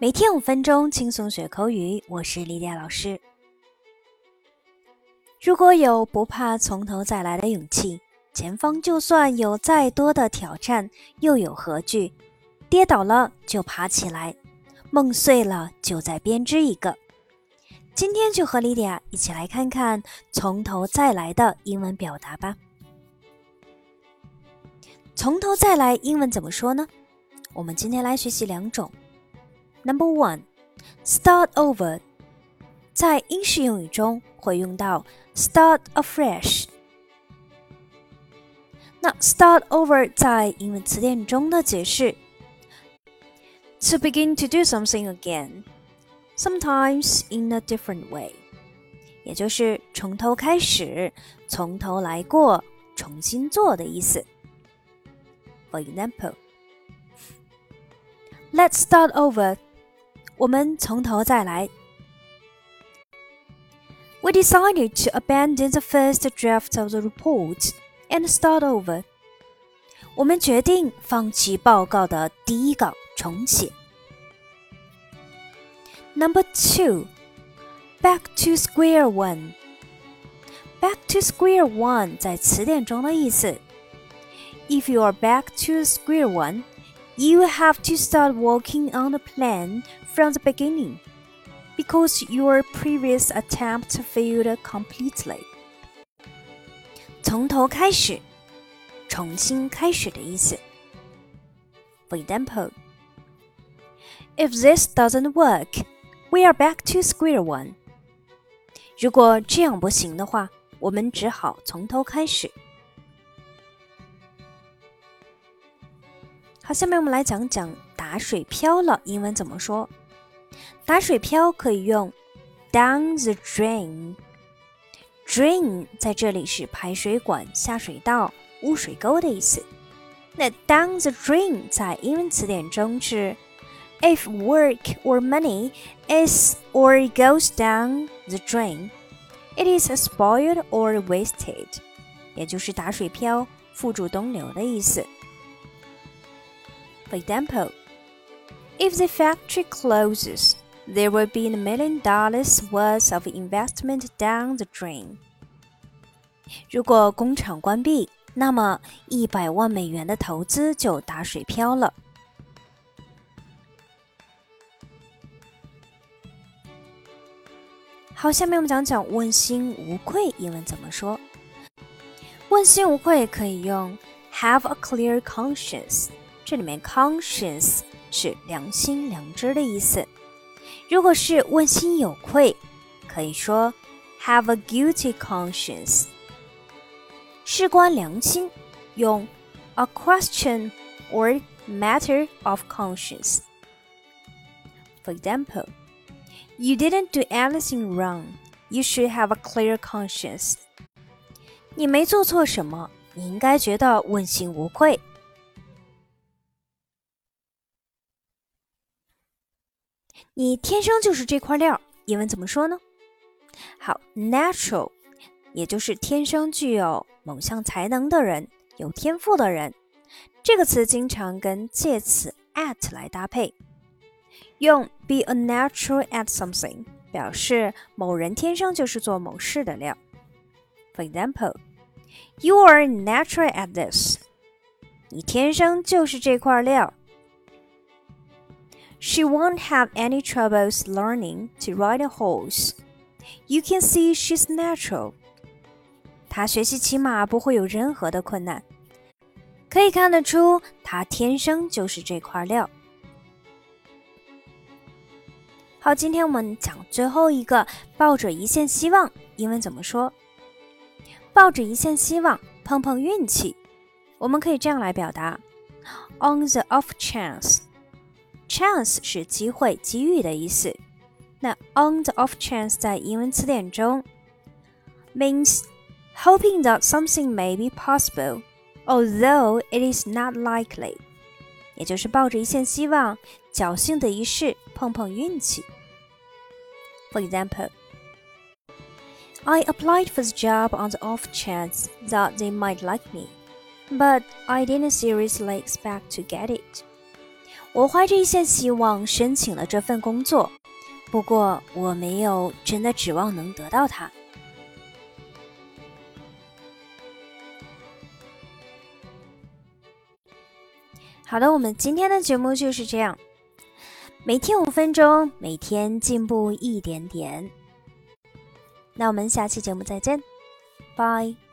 每天五分钟，轻松学口语。我是莉迪亚老师。如果有不怕从头再来的勇气，前方就算有再多的挑战，又有何惧？跌倒了就爬起来，梦碎了就再编织一个。今天就和莉迪亚一起来看看从头再来的英文表达吧。从头再来，英文怎么说呢？我们今天来学习两种。Number one, start over，在英式英语中会用到 start afresh。那 start over 在英文词典中的解释：to begin to do something again, sometimes in a different way，也就是从头开始、从头来过、重新做的意思。For example, let's start over. 我们从头再来。We decided to abandon the first draft of the report and start over. 我们决定放弃报告的第一稿，重写。Number two, back to square one. Back to square one 在词典中的意思，If you are back to square one, you have to start working on the plan from the beginning because your previous attempt failed completely. 从头开始，重新开始的意思。For example, if this doesn't work, we are back to square one. 如果这样不行的话，我们只好从头开始。 好，下面我们来讲讲打水漂了，英文怎么说？打水漂可以用 down the drain。drain 在这里是排水管、下水道、污水沟的意思。那 down the drain 在英文词典中是 if work or money is or goes down the drain, it is spoiled or wasted，也就是打水漂、付诸东流的意思。For example, if the factory closes, there will be a million dollars worth of investment down the drain. 如果工厂关闭，那么一百万美元的投资就打水漂了。好，下面我们讲讲问心无愧英文怎么说。问心无愧可以用 have a clear conscience， 这里面 conscience 是良心、良知的意思。如果是问心有愧，可以说 have a guilty conscience。事关良心，用 a question or matter of conscience。For example, you didn't do anything wrong. You should have a clear conscience. 你没做错什么，你应该觉得问心无愧。 你天生就是这块料，英文怎么说呢？好，natural，也就是天生具有某项才能的人，有天赋的人。这个词经常跟介词 at 来搭配，用 be a natural at something 表示某人天生就是做某事的料。For example, you are natural at this。你天生就是这块料。She won't have any troubles learning to ride a horse. You can see she's natural. 她学习骑马不会有任何的困难，可以看得出她天生就是这块料。好，今天我们讲最后一个，抱着一线希望，英文怎么说？抱着一线希望，碰碰运气。我们可以这样来表达：on the off chance。Chance 是机会、机遇的意思。那 on the off chance 在英文词典中 means hoping that something may be possible, although it is not likely，也就是抱着一线希望，侥幸的一试，碰碰运气。For example, I applied for the job on the off chance that they might like me, but I didn't seriously expect to get it. 我怀着一线希望申请了这份工作，不过我没有真的指望能得到它。好的，我们今天的节目就是这样，每天五分钟，每天进步一点点。那我们下期节目再见，拜。